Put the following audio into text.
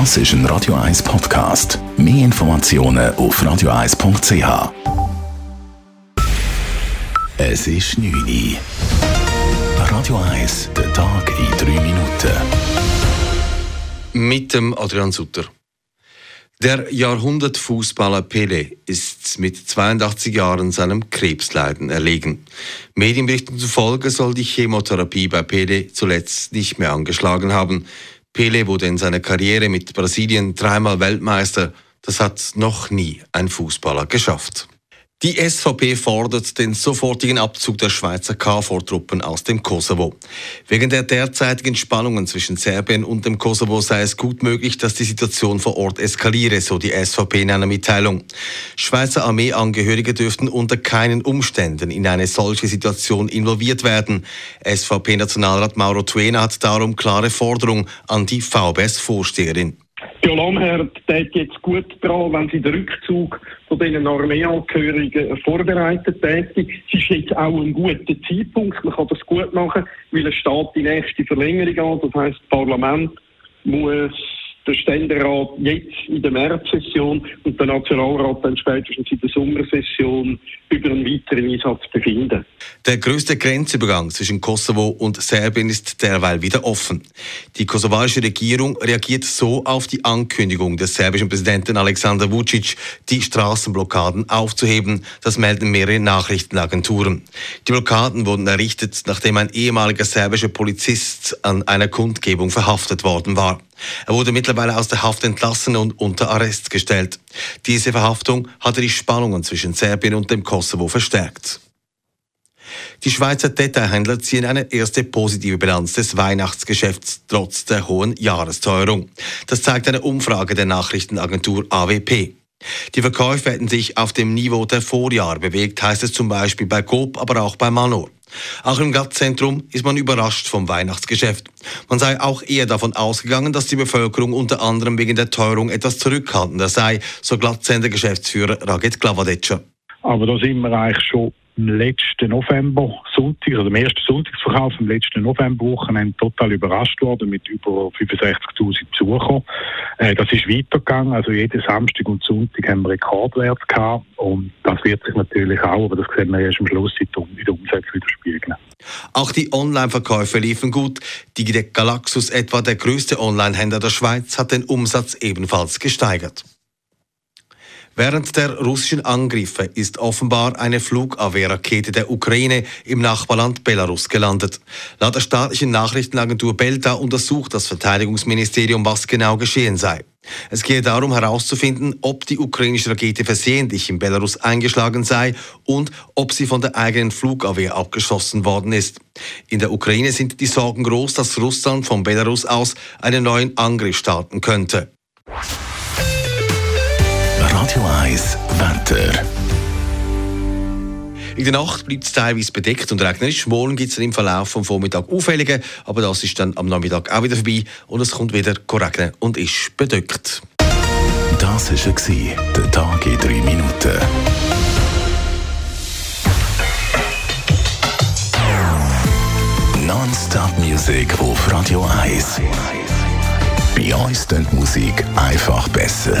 Das ist ein Radio 1 Podcast. Mehr Informationen auf radio1.ch. Es ist 9 Uhr. Radio 1, der Tag in 3 Minuten. Mit dem Adrian Sutter. Der Jahrhundertfußballer Pele ist mit 82 Jahren seinem Krebsleiden erlegen. Medienberichten zufolge soll die Chemotherapie bei Pele zuletzt nicht mehr angeschlagen haben. Pele wurde in seiner Karriere mit Brasilien dreimal Weltmeister. Das hat noch nie ein Fußballer geschafft. Die SVP fordert den sofortigen Abzug der Schweizer KFOR-Truppen aus dem Kosovo. Wegen der derzeitigen Spannungen zwischen Serbien und dem Kosovo sei es gut möglich, dass die Situation vor Ort eskaliere, so die SVP in einer Mitteilung. Schweizer Armeeangehörige dürften unter keinen Umständen in eine solche Situation involviert werden. SVP-Nationalrat Mauro Tuena hat darum klare Forderungen an die VBS-Vorsteherin. Die Lamherd tät jetzt gut daran, wenn sie den Rückzug von diesen Armeeangehörigen vorbereitet täte. Es ist jetzt auch ein guter Zeitpunkt. Man kann das gut machen, weil es steht die nächste Verlängerung an. Das heisst, das Parlament muss der Ständerat jetzt in der Märzsession und der Nationalrat dann spätestens in der Sommersession über einen weiteren Einsatz befinden. Der größte Grenzübergang zwischen Kosovo und Serbien ist derweil wieder offen. Die kosovarische Regierung reagiert so auf die Ankündigung des serbischen Präsidenten Alexander Vucic, die Straßenblockaden aufzuheben. Das melden mehrere Nachrichtenagenturen. Die Blockaden wurden errichtet, nachdem ein ehemaliger serbischer Polizist an einer Kundgebung verhaftet worden war. Er wurde mittlerweile aus der Haft entlassen und unter Arrest gestellt. Diese Verhaftung hatte die Spannungen zwischen Serbien und dem Kosovo verstärkt. Die Schweizer Detailhändler ziehen eine erste positive Bilanz des Weihnachtsgeschäfts trotz der hohen Jahresteuerung. Das zeigt eine Umfrage der Nachrichtenagentur AWP. Die Verkäufe hätten sich auf dem Niveau der Vorjahre bewegt, heißt es zum Beispiel bei Coop, aber auch bei Manor. Auch im Glattzentrum ist man überrascht vom Weihnachtsgeschäft. Man sei auch eher davon ausgegangen, dass die Bevölkerung unter anderem wegen der Teuerung etwas zurückhaltender sei, so Glattzender-Geschäftsführer Raget Glavadetscher. Aber da sind wir eigentlich schon letzten November Sonntag, also am ersten Sonntagsverkauf am letzten Novemberwochenende total überrascht worden mit über 65.000 Besuchern. Äh, das ist weitergegangen, also jeden Samstag und Sonntag haben wir Rekordwert gehabt und das wird sich natürlich auch, aber das sehen wir erst am Schluss in der Umsetzung widerspiegeln. Auch die Online-Verkäufe liefen gut. Die Galaxus, etwa der größte Online-Händler der Schweiz, hat den Umsatz ebenfalls gesteigert. Während der russischen Angriffe ist offenbar eine Flugabwehrrakete der Ukraine im Nachbarland Belarus gelandet. Laut der staatlichen Nachrichtenagentur Belta untersucht das Verteidigungsministerium, was genau geschehen sei. Es gehe darum herauszufinden, ob die ukrainische Rakete versehentlich in Belarus eingeschlagen sei und ob sie von der eigenen Flugabwehr abgeschossen worden ist. In der Ukraine sind die Sorgen groß, dass Russland von Belarus aus einen neuen Angriff starten könnte. Radio 1 Wetter. In der Nacht bleibt es teilweise bedeckt und regnerisch. Morgen gibt es im Verlauf vom Vormittag Auffällige, aber das ist dann am Nachmittag auch wieder vorbei und es kommt wieder regnen und ist bedeckt. Das war der Tag in 3 Minuten. Non-Stop Music auf Radio 1. Bei uns klingt Musik einfach besser.